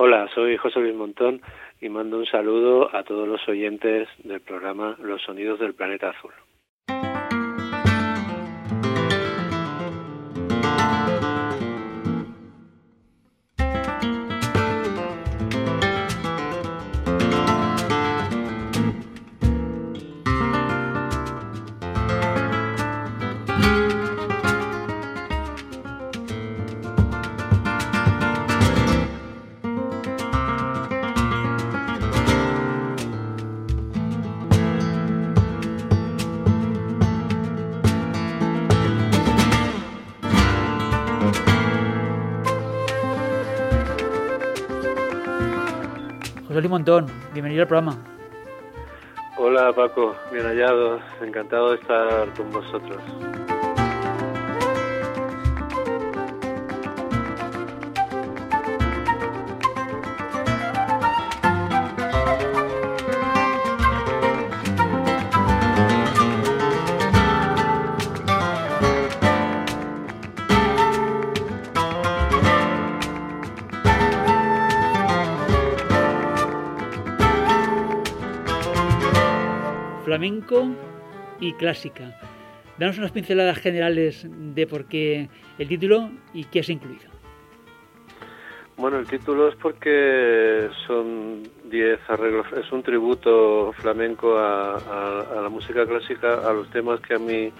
Hola, soy José Luis Montón y mando un saludo a todos los oyentes del programa Los Sonidos del Planeta Azul. José Montón, bienvenido al programa. Hola Paco, bien hallado, encantado de estar con vosotros. Flamenco y clásica. Danos unas pinceladas generales de por qué el título y qué has incluido. Bueno, el título es porque son 10 arreglos, es un tributo flamenco a, la música clásica, a los temas que a mí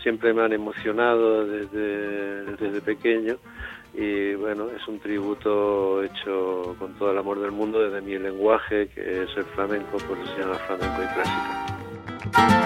siempre me han emocionado desde, desde pequeño y bueno, es un tributo hecho con todo el amor del mundo desde mi lenguaje, que es el flamenco, pues se llama flamenco y clásica. Thank you.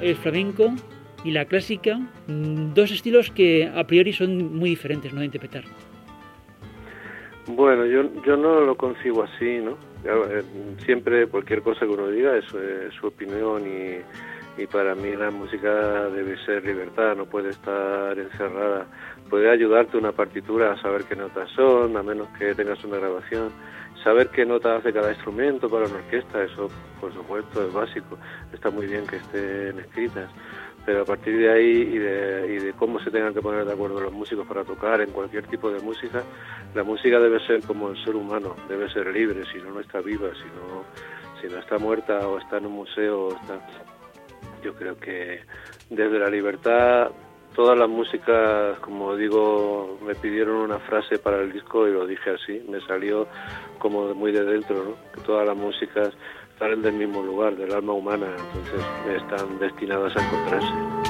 El flamenco y la clásica, mm, dos estilos que a priori son muy diferentes ¿no? de interpretar. Bueno, yo, yo no lo consigo así, ¿no? Eh, siempre cualquier cosa que uno diga es, su opinión y, y, para mí la música debe ser libertad, no puede estar encerrada. Puede ayudarte una partitura a saber qué notas son, a menos que tengas una grabación saber qué nota hace cada instrumento para una orquesta, eso por supuesto es básico, está muy bien que estén escritas, pero a partir de ahí y de, cómo se tengan que poner de acuerdo los músicos para tocar en cualquier tipo de música, la música debe ser como el ser humano, debe ser libre, si no, no está viva, si no, si no está muerta o está en un museo, está... yo creo que desde la libertad todas las músicas, como digo, me pidieron una frase para el disco y lo dije así, me salió como muy de dentro, ¿no? que todas las músicas salen del mismo lugar, del alma humana, entonces están destinadas a encontrarse.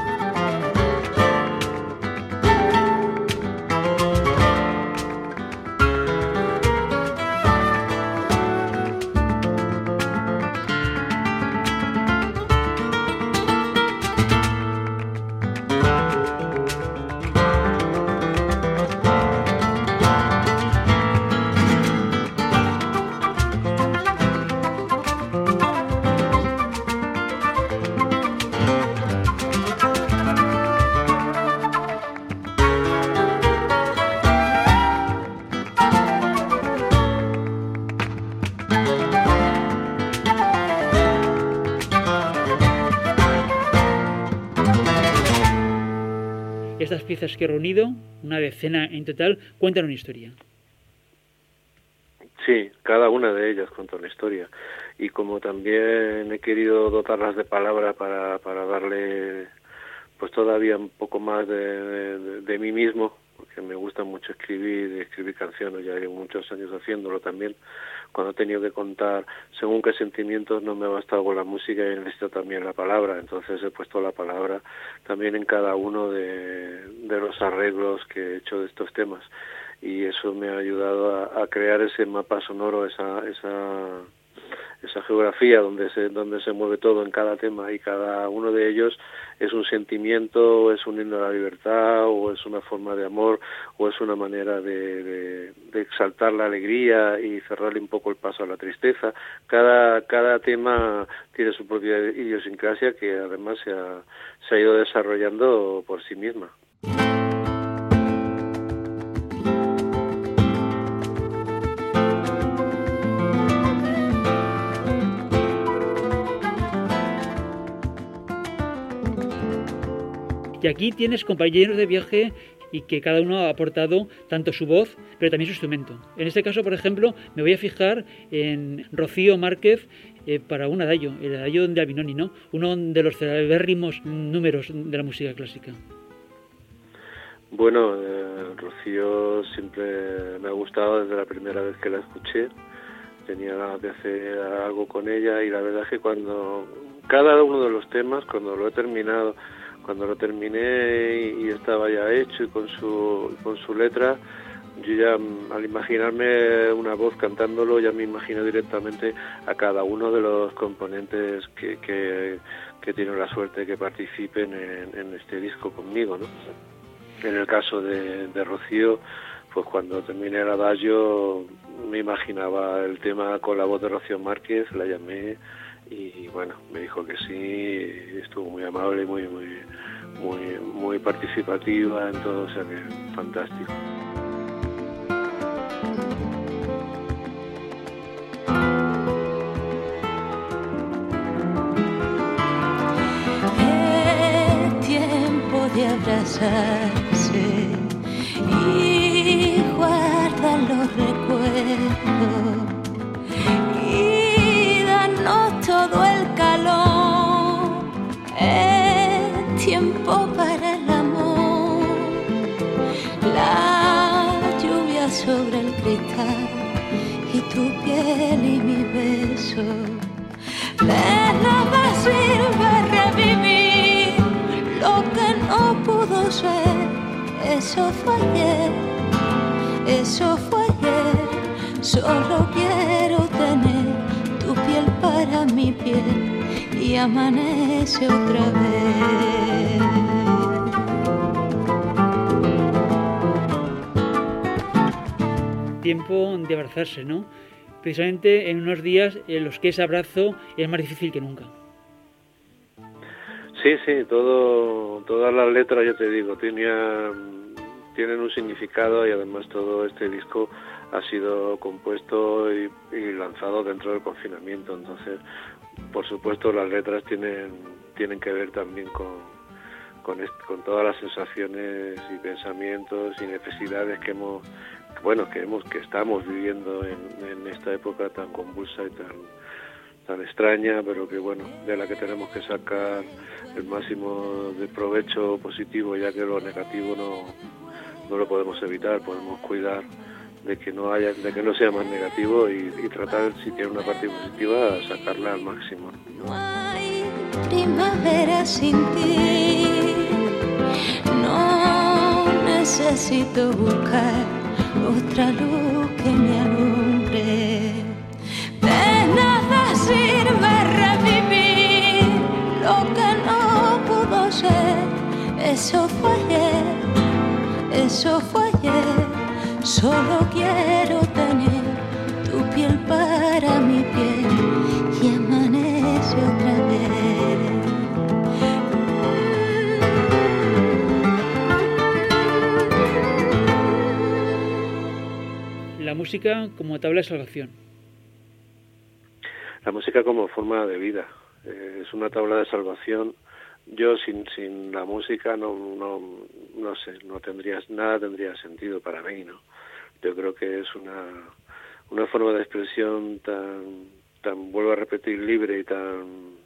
Piezas que he reunido, una decena en total, cuentan una historia. Sí, cada una de ellas cuenta una historia. Y como también he querido dotarlas de palabra para, para darle pues todavía un poco más de, de, mí mismo, porque me gusta mucho escribir, escribir canciones, ya llevo muchos años haciéndolo también, cuando he tenido que contar según qué sentimientos no me ha bastado con la música y necesito también la palabra, entonces he puesto la palabra también en cada uno de, de los arreglos que he hecho de estos temas. Y eso me ha ayudado a, a crear ese mapa sonoro, esa, esa esa geografía donde se, donde se mueve todo en cada tema y cada uno de ellos es un sentimiento, o es un himno a la libertad, o es una forma de amor, o es una manera de, de, exaltar la alegría y cerrarle un poco el paso a la tristeza. Cada, cada tema tiene su propia idiosincrasia que además se ha, se ha ido desarrollando por sí misma. Aquí tienes compañeros de viaje y que cada uno ha aportado tanto su voz, pero también su instrumento. En este caso, por ejemplo, me voy a fijar en Rocío Márquez eh, para un adagio, el adagio de Albinoni, ¿no? Uno de los celebérrimos números de la música clásica. Bueno, eh, Rocío siempre me ha gustado desde la primera vez que la escuché. Tenía ganas de hacer algo con ella y la verdad es que cuando cada uno de los temas, cuando lo he terminado, cuando lo terminé y, estaba ya hecho y con su, con su letra, yo ya mm, al imaginarme una voz cantándolo ya me imagino directamente a cada uno de los componentes que, que, que tienen la suerte de que participen en, este disco conmigo. ¿no? En el caso de, de Rocío, pues cuando terminé el adagio me imaginaba el tema con la voz de Rocío Márquez, la llamé y bueno, me dijo que sí, estuvo muy amable, muy, muy, muy, muy participativa en todo, o sea que fantástico. Es tiempo de abrazarse y beso. De nada sirve revivir lo que no pudo ser, eso fue ayer, eso fue ayer, solo quiero tener piel para mi piel y amanece otra vez. Tiempo de abrazarse, ¿no? Precisamente en unos días en los que ese abrazo es más difícil que nunca. Sí, sí, todas las letras, ya te digo, tienen un significado y además todo este disco ha sido compuesto y, lanzado dentro del confinamiento. Entonces, por supuesto, las letras tienen, tienen que ver también con, con todas las sensaciones y pensamientos y necesidades que hemos, bueno, que hemos, que estamos viviendo en, esta época tan convulsa y tan, tan extraña, pero que bueno, de la que tenemos que sacar el máximo de provecho positivo, ya que lo negativo no, no lo podemos evitar, podemos cuidar de que no haya, de que no sea más negativo y, y tratar si tiene una parte positiva sacarla al máximo. No hay primavera sin ti, no necesito buscar otra luz que me alumbre. De nada sirve revivir lo que no pudo ser, eso fue ayer, eso fue ayer. Solo quiero tener tu piel para mi piel La música como tabla de salvación. La música como forma de vida. Eh, es una tabla de salvación yo sin, sin la música no, no, no sé, no tendría, nada tendría sentido para mí, ¿no? Yo creo que es una, una forma de expresión tan, tan, vuelvo a repetir, libre y tan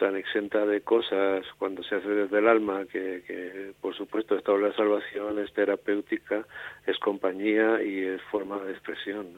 tan exenta de cosas cuando se hace desde el alma, que, que por supuesto esta obra de salvación es terapéutica, es compañía y es forma de expresión.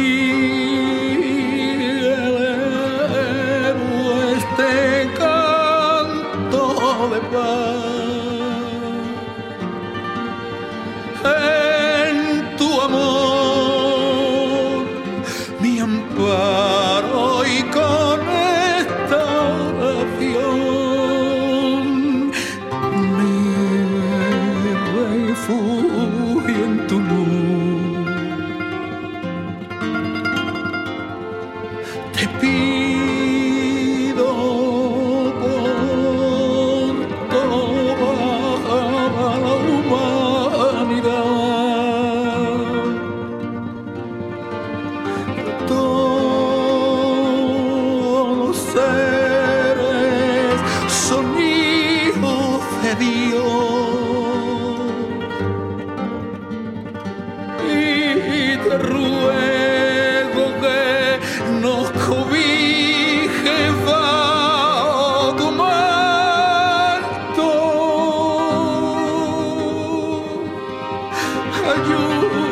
free. ayuda.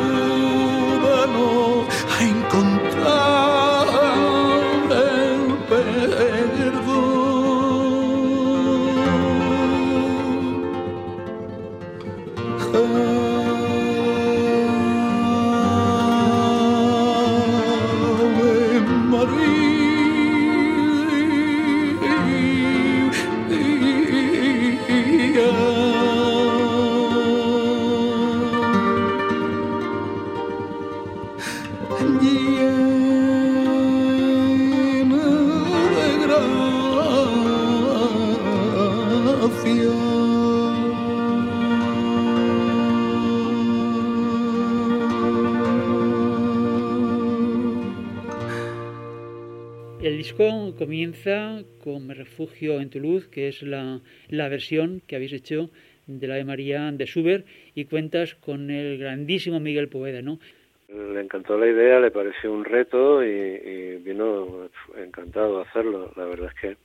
Refugio en tu luz, que es la, la versión que habéis hecho de la de María de Schubert y cuentas con el grandísimo Miguel Poveda, ¿no? Le encantó la idea, le pareció un reto y, vino encantado de hacerlo. La verdad es que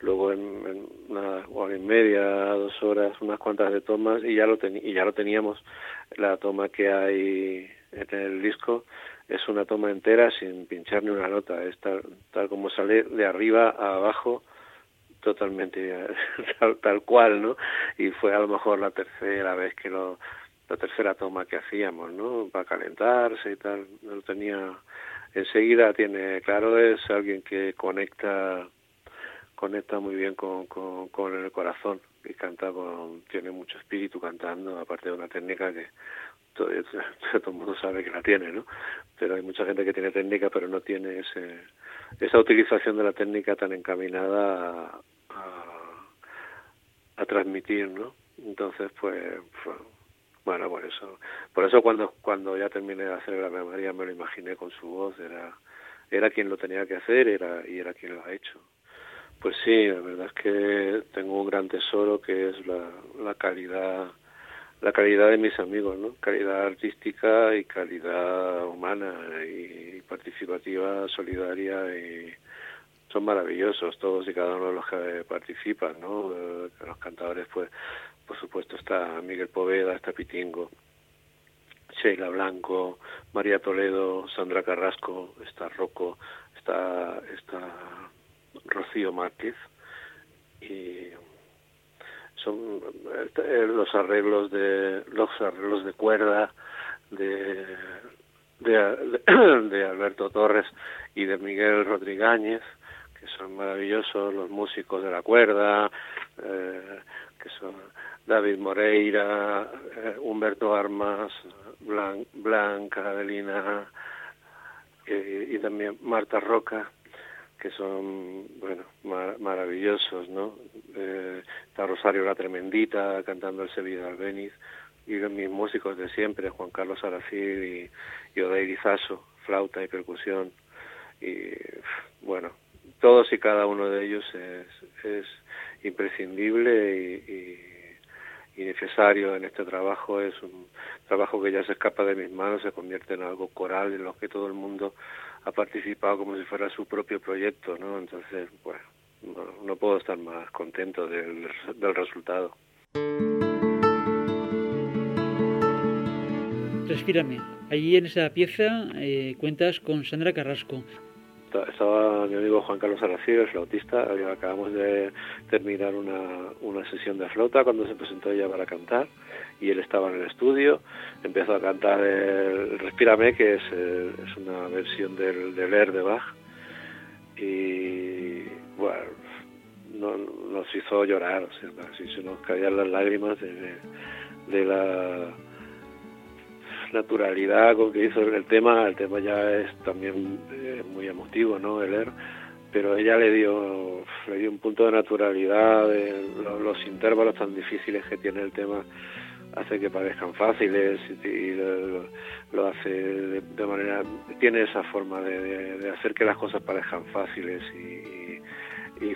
luego en, una hora y media, dos horas, unas cuantas de tomas y ya lo, y ya lo teníamos, la toma que hay en el disco es una toma entera sin pinchar ni una nota, es tal, como sale de arriba a abajo totalmente tal, cual, ¿no? Y fue a lo mejor la tercera vez que lo, la tercera toma que hacíamos, ¿no? Para calentarse y tal, no tenía, enseguida tiene, claro, es alguien que conecta, conecta muy bien con, con, con el corazón y canta con, tiene mucho espíritu cantando, aparte de una técnica que todo, todo el mundo sabe que la tiene, ¿no? Pero hay mucha gente que tiene técnica, pero no tiene ese, esa utilización de la técnica tan encaminada a, transmitir, ¿no? Entonces, pues, bueno, por eso, por eso cuando cuando ya terminé de hacer la María me lo imaginé con su voz, era era quien lo tenía que hacer, era y era quien lo ha hecho. Pues sí, la verdad es que tengo un gran tesoro que es la, la calidad la calidad de mis amigos, ¿no? Calidad artística y calidad humana y participativa, solidaria y son maravillosos todos y cada uno de los que participan, ¿no? Eh, los cantadores, pues, por supuesto está Miguel Poveda, está Pitingo, Sheila Blanco, María Toledo, Sandra Carrasco, está Rocco, está, está Rocío Márquez y son eh, los arreglos de los arreglos de cuerda de de, de Alberto Torres y de Miguel Rodríguez que son maravillosos los músicos de la cuerda eh, que son David Moreira eh, Humberto Armas Blanca Adelina y también Marta Roca que son, bueno, maravillosos, ¿no? Eh, está Rosario La Tremendita cantando el Sevilla Albeniz y mis músicos de siempre, Juan Carlos Aracil y, y Odeir flauta y percusión. Y bueno, todos y cada uno de ellos es, es imprescindible y, y, necesario en este trabajo. Es un trabajo que ya se escapa de mis manos, se convierte en algo coral en lo que todo el mundo ha participado como si fuera su propio proyecto, ¿no? Entonces, bueno, no, puedo estar más contento del, del resultado. Respírame. Allí en esa pieza eh, cuentas con Sandra Carrasco. Estaba mi amigo Juan Carlos Aracil, el flautista. Acabamos de terminar una, una sesión de flauta cuando se presentó ella para cantar y él estaba en el estudio, empezó a cantar el Respírame, que es, eh, es una versión del, del Air de Bach, y bueno, nos hizo llorar, o sea, se nos caían las lágrimas de, la naturalidad con que hizo el tema, el tema ya es también eh, muy emotivo, ¿no? El Air, pero ella le dio, le dio un punto de naturalidad, de los, los intervalos tan difíciles que tiene el tema hace que parezcan fáciles y, lo, hace de, manera tiene esa forma de, hacer que las cosas parezcan fáciles y,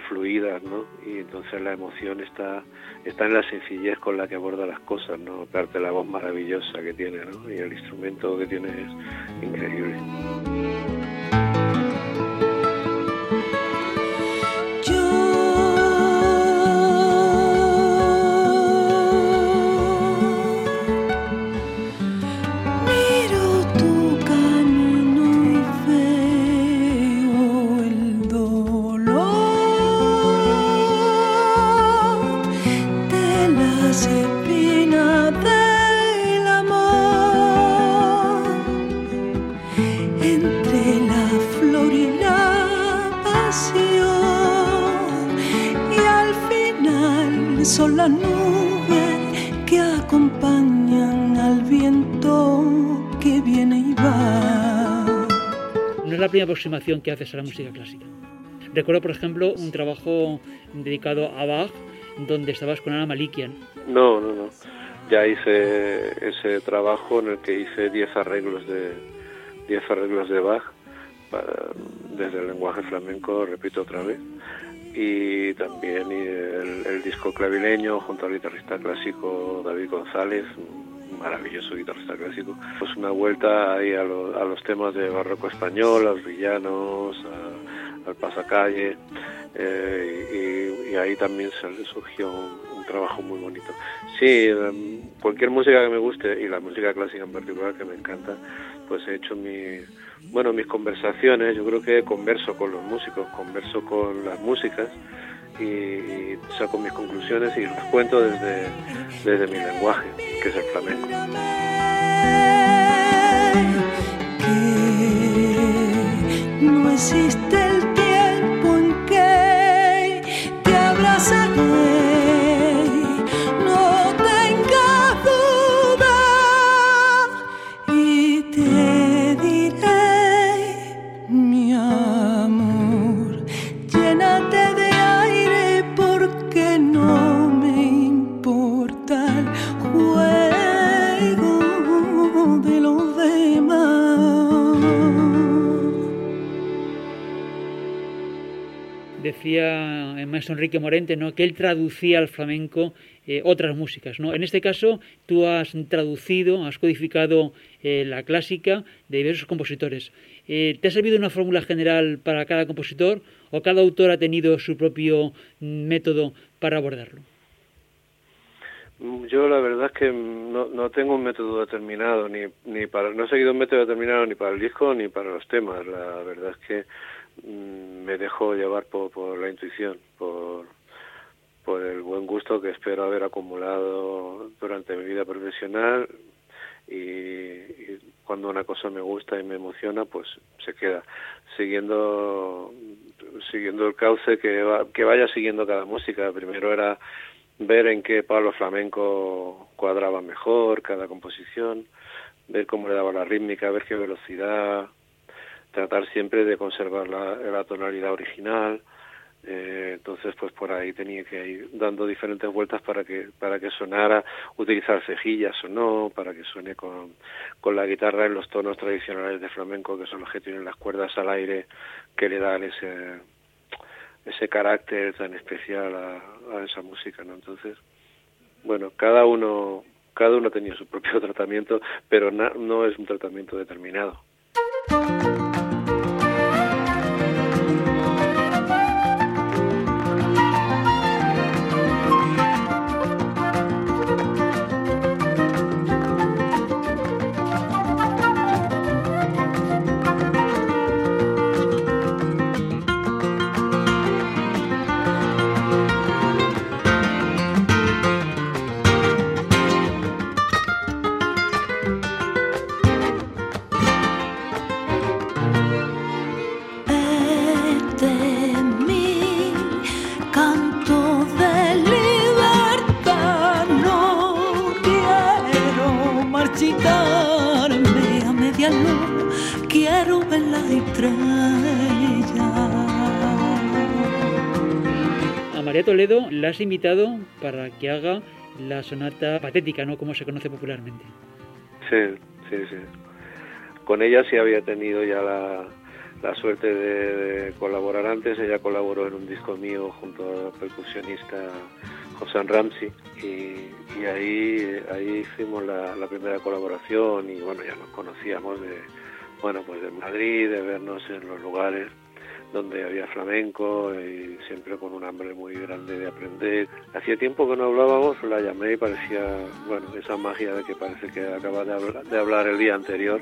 fluidas no y entonces la emoción está está en la sencillez con la que aborda las cosas no aparte la voz maravillosa que tiene ¿no? y el instrumento que tiene es increíble aproximación que haces a la música clásica. Recuerdo, por ejemplo, un trabajo dedicado a Bach, donde estabas con Ana Malikian. No, no, no. Ya hice ese trabajo en el que hice 10 arreglos de 10 arreglos de Bach desde el lenguaje flamenco, repito otra vez, y también el, el disco clavileño junto al guitarrista clásico David González, maravilloso guitarrista clásico. Pues una vuelta ahí a, los temas de barroco español, a los villanos, al pasacalle, eh, y, ahí también surgió un, trabajo muy bonito. Sí, em, cualquier música que me guste, y la música clásica en particular que me encanta, pues he hecho mi, bueno, mis conversaciones, yo creo que converso con los músicos, converso con las músicas, y, saco mis conclusiones y las cuento desde, desde mi lenguaje, que es el flamenco. no existe decía el maestro Enrique Morente, ¿no? que él traducía al flamenco eh, otras músicas. ¿no? En este caso, tú has traducido, has codificado eh, la clásica de diversos compositores. Eh, ¿Te ha servido una fórmula general para cada compositor o cada autor ha tenido su propio método para abordarlo? Yo la verdad es que no, no tengo un método determinado, ni, ni para, no he seguido un método determinado ni para el disco ni para los temas. La verdad es que mm, me dejo llevar por, por la intuición, por, el buen gusto que espero haber acumulado durante mi vida profesional. Y, cuando una cosa me gusta y me emociona pues se queda siguiendo siguiendo el cauce que, que vaya siguiendo cada música. Primero era ver en qué palo flamenco cuadraba mejor cada composición ver cómo le daba la rítmica ver qué velocidad tratar siempre de conservar la, tonalidad original eh, entonces, pues por ahí tenía que ir dando diferentes vueltas para que para que sonara, utilizar cejillas o no, para que suene con, con la guitarra en los tonos tradicionales de flamenco, que son los que tienen las cuerdas al aire, que le dan ese ese carácter tan especial a, esa música, ¿no? Entonces, bueno, cada uno cada uno tenía su propio tratamiento, pero no es un tratamiento determinado. Toledo la has invitado para que haga la sonata patética, ¿no? Como se conoce popularmente. Sí, sí, sí. Con ella sí había tenido ya la, suerte de, colaborar antes. Ella colaboró en un disco mío junto al percusionista José Ramsey y, ahí, ahí hicimos la, la, primera colaboración y bueno, ya nos conocíamos de, bueno, pues de Madrid, de vernos en los lugares donde había flamenco y siempre con un hambre muy grande de aprender. Hacía tiempo que no hablábamos, la llamé y parecía, bueno, esa magia de que parece que acaba de hablar, de hablar el día anterior.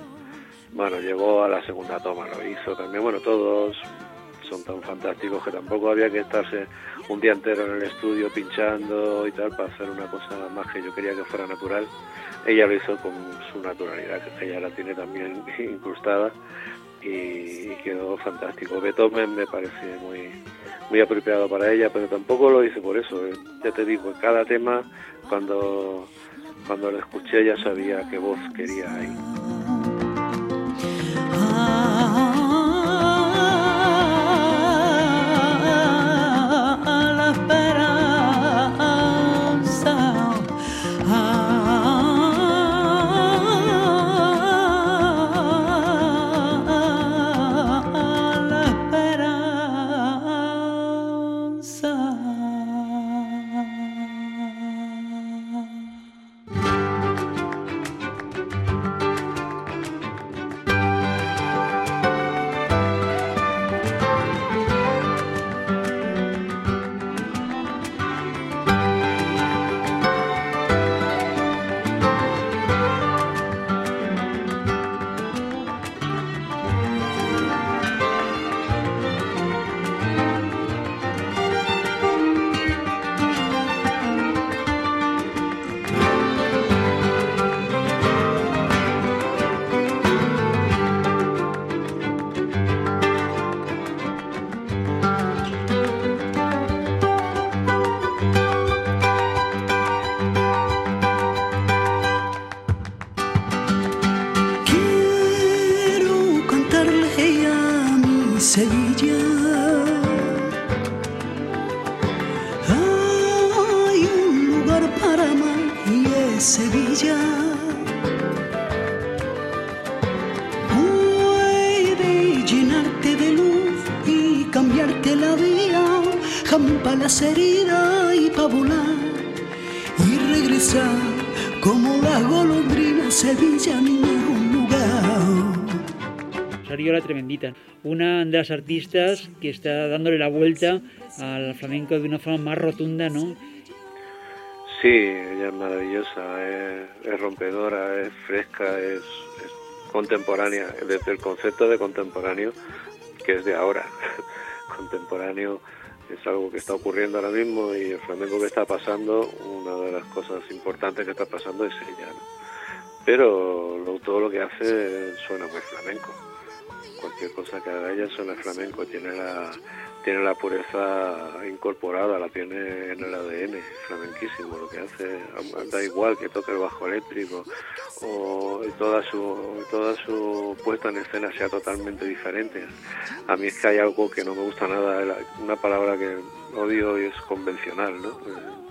Bueno, llegó a la segunda toma, lo hizo también. Bueno, todos son tan fantásticos que tampoco había que estarse un día entero en el estudio pinchando y tal para hacer una cosa más que yo quería que fuera natural. Ella lo hizo con su naturalidad, que ella la tiene también incrustada y, quedó fantástico. Beethoven me parece muy, muy apropiado para ella, pero tampoco lo hice por eso. ¿eh? Ya te digo, cada tema, cuando, cuando lo escuché ya sabía qué voz quería ahí. Ni ningún lugar. La Tremendita, una de las artistas que está dándole la vuelta al flamenco de una forma más rotunda, ¿no? Sí, ella es maravillosa, es, rompedora, es fresca, es, contemporánea, desde el concepto de contemporáneo, que es de ahora. contemporáneo es algo que está ocurriendo ahora mismo y el flamenco que está pasando, una de las cosas importantes que está pasando es ella. Pero todo lo que hace suena muy flamenco cualquier cosa que haga ella suena flamenco, tiene la, tiene la pureza incorporada, la tiene en el ADN, flamenquísimo lo que hace, da igual que toque el bajo eléctrico o toda su, toda su puesta en escena sea totalmente diferente. A mí es que hay algo que no me gusta nada, una palabra que odio y es convencional, ¿no?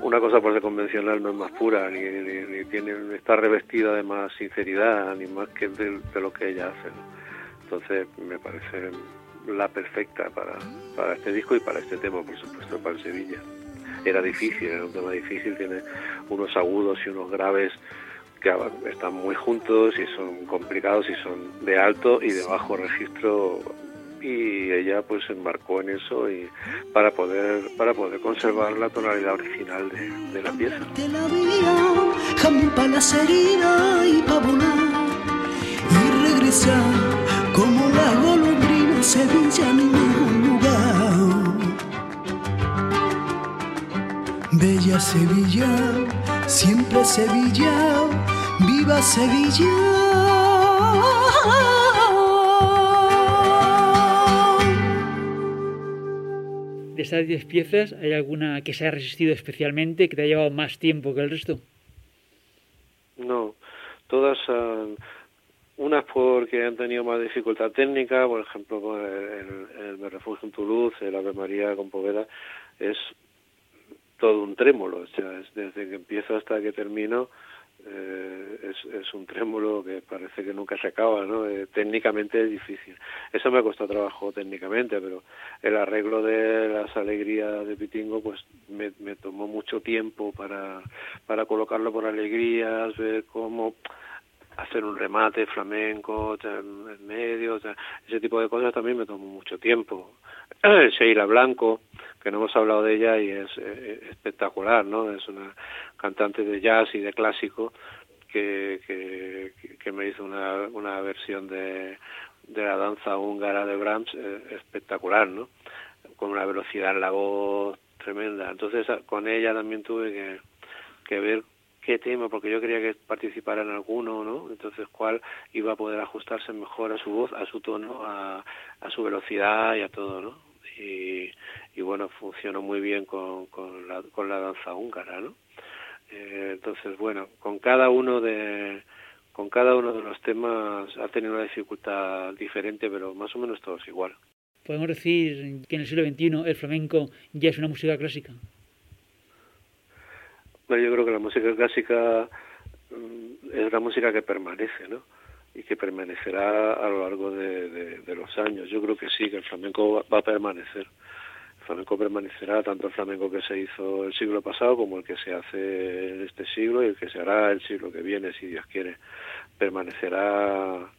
Una cosa por ser convencional no es más pura, ni, ni, tiene, está revestida de más sinceridad, ni más que de, lo que ella hace. Entonces me parece la perfecta para, para este disco y para este tema, por supuesto, para Sevilla. Era difícil, era un tema difícil, tiene unos agudos y unos graves que están muy juntos y son complicados y son de alto y de bajo registro y ella pues se embarcó en eso y para poder para poder conservar la tonalidad original de, la pieza. y regresar como la golondrina Sevilla en ningún lugar. Bella Sevilla, siempre Sevilla, viva Sevilla. De esas 10 piezas, ¿hay alguna que se haya resistido especialmente, que te haya llevado más tiempo que el resto? No, todas, uh, unas porque han tenido más dificultad técnica, por ejemplo, el, Refugio en tu Luz, el Ave María con Poveda, es todo un trémolo, o sea, es desde que empiezo hasta que termino, eh, es, es, un trémulo que parece que nunca se acaba, ¿no? Eh, técnicamente es difícil. Eso me costado trabajo técnicamente, pero el arreglo de las alegrías de Pitingo, pues me, me tomó mucho tiempo para, para colocarlo por alegrías, ver cómo hacer un remate flamenco en medio, ese tipo de cosas también me tomó mucho tiempo. Sheila Blanco, que no hemos hablado de ella y es eh, espectacular, ¿no? Es una cantante de jazz y de clásico que, que, me hizo una, una versión de, de la danza húngara de Brahms eh, espectacular, ¿no? Con una velocidad en la voz tremenda. Entonces con ella también tuve que, que ver qué tema, porque yo quería que participara en alguno, ¿no? Entonces, cuál iba a poder ajustarse mejor a su voz, a su tono, a, su velocidad y a todo, ¿no? Y, y bueno, funcionó muy bien con, con, la, con la danza húngara, ¿no? Eh, entonces, bueno, con cada uno de con cada uno de los temas ha tenido una dificultad diferente, pero más o menos todos igual. Podemos decir que en el siglo XXI el flamenco ya es una música clásica yo creo que la música clásica mm, es una música que permanece, ¿no? Y que permanecerá a lo largo de, los años. Yo creo que sí, que el flamenco va, a permanecer. El flamenco permanecerá tanto el flamenco que se hizo el siglo pasado como el que se hace en este siglo y el que se hará el siglo que viene, si Dios quiere. Permanecerá,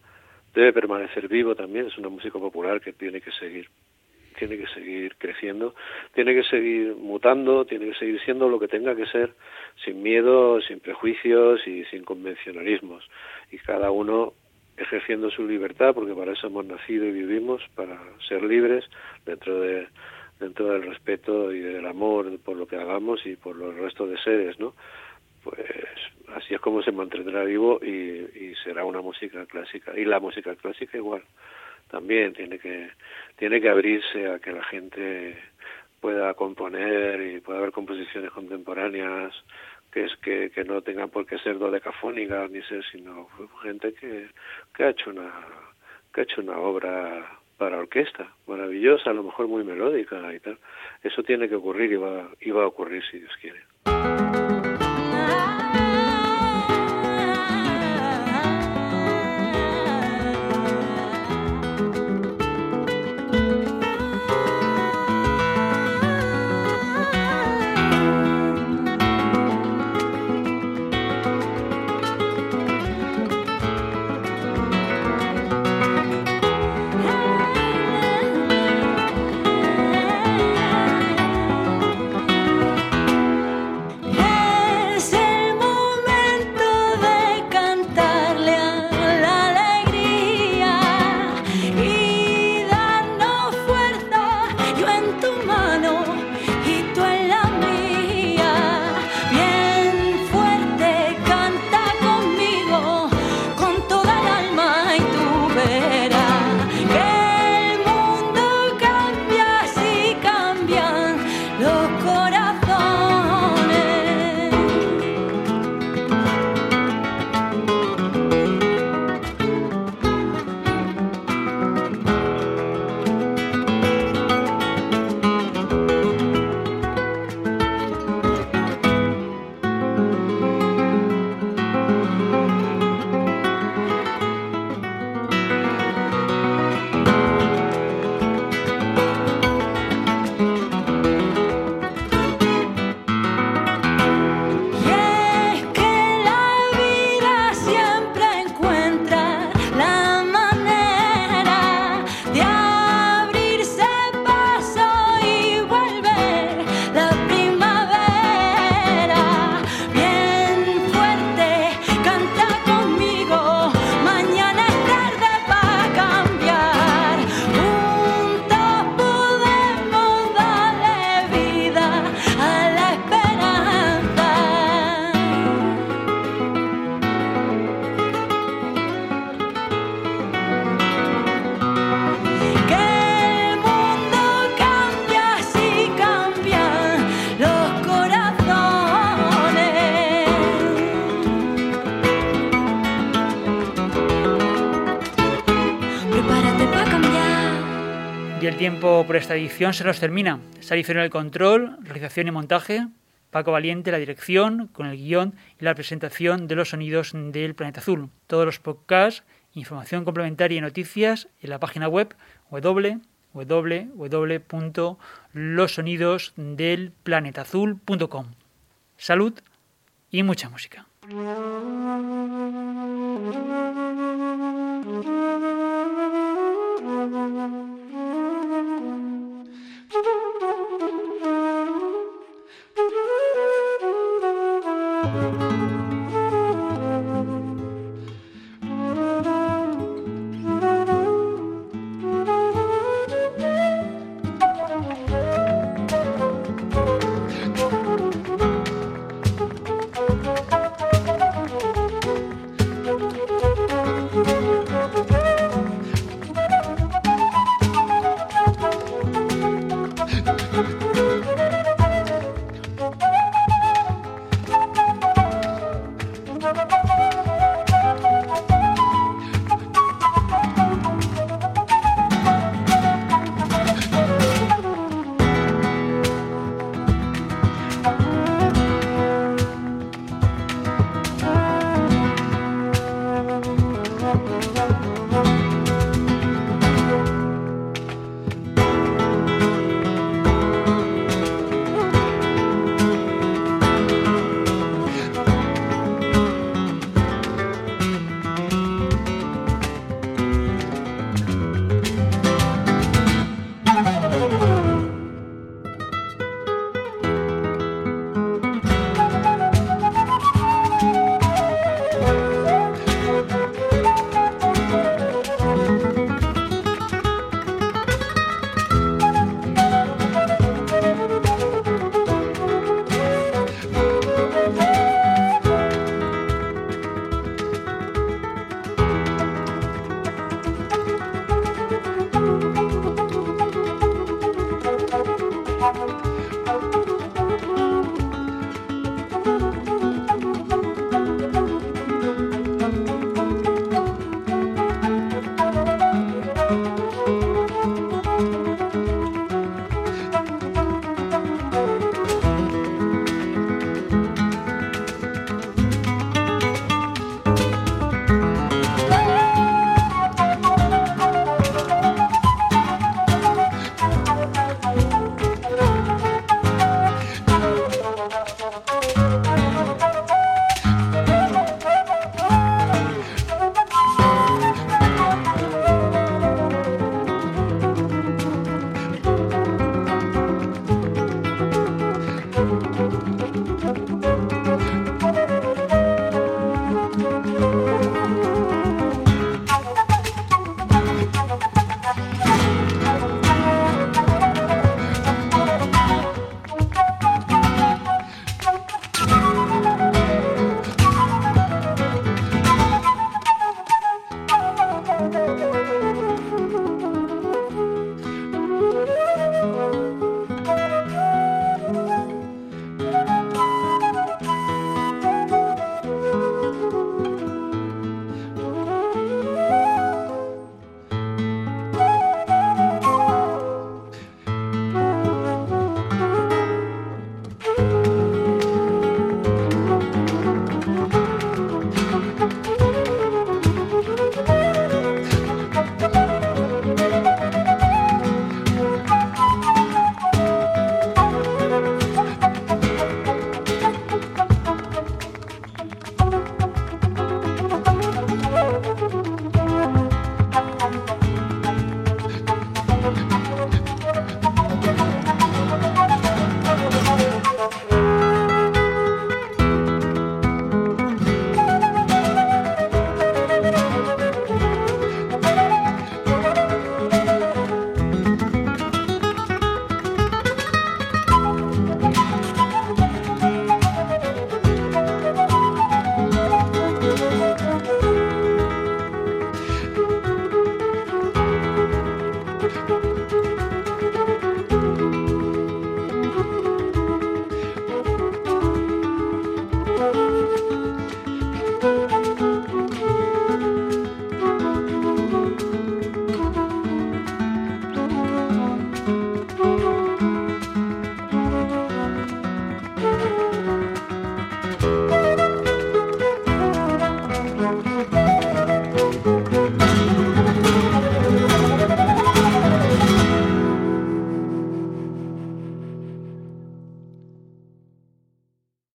debe permanecer vivo también. Es una música popular que tiene que seguir tiene que seguir creciendo, tiene que seguir mutando, tiene que seguir siendo lo que tenga que ser, sin miedo, sin prejuicios y sin convencionalismos. Y cada uno ejerciendo su libertad, porque para eso hemos nacido y vivimos, para ser libres dentro de dentro del respeto y del amor por lo que hagamos y por los restos de seres, ¿no? Pues así es como se mantendrá vivo y, y será una música clásica. Y la música clásica igual también tiene que tiene que abrirse a que la gente pueda componer y pueda haber composiciones contemporáneas que es que, que no tengan por qué ser dodecafónicas ni ser sino gente que, que ha hecho una que ha hecho una obra para orquesta maravillosa a lo mejor muy melódica y tal. Eso tiene que ocurrir y va, y va a ocurrir si Dios quiere por esta edición se nos termina. Sari en el control, realización y montaje, Paco Valiente la dirección, con el guion y la presentación de los sonidos del planeta azul. Todos los podcasts, información complementaria y noticias en la página web www.losonidosdelplanetazul.com. Salud y mucha música. Música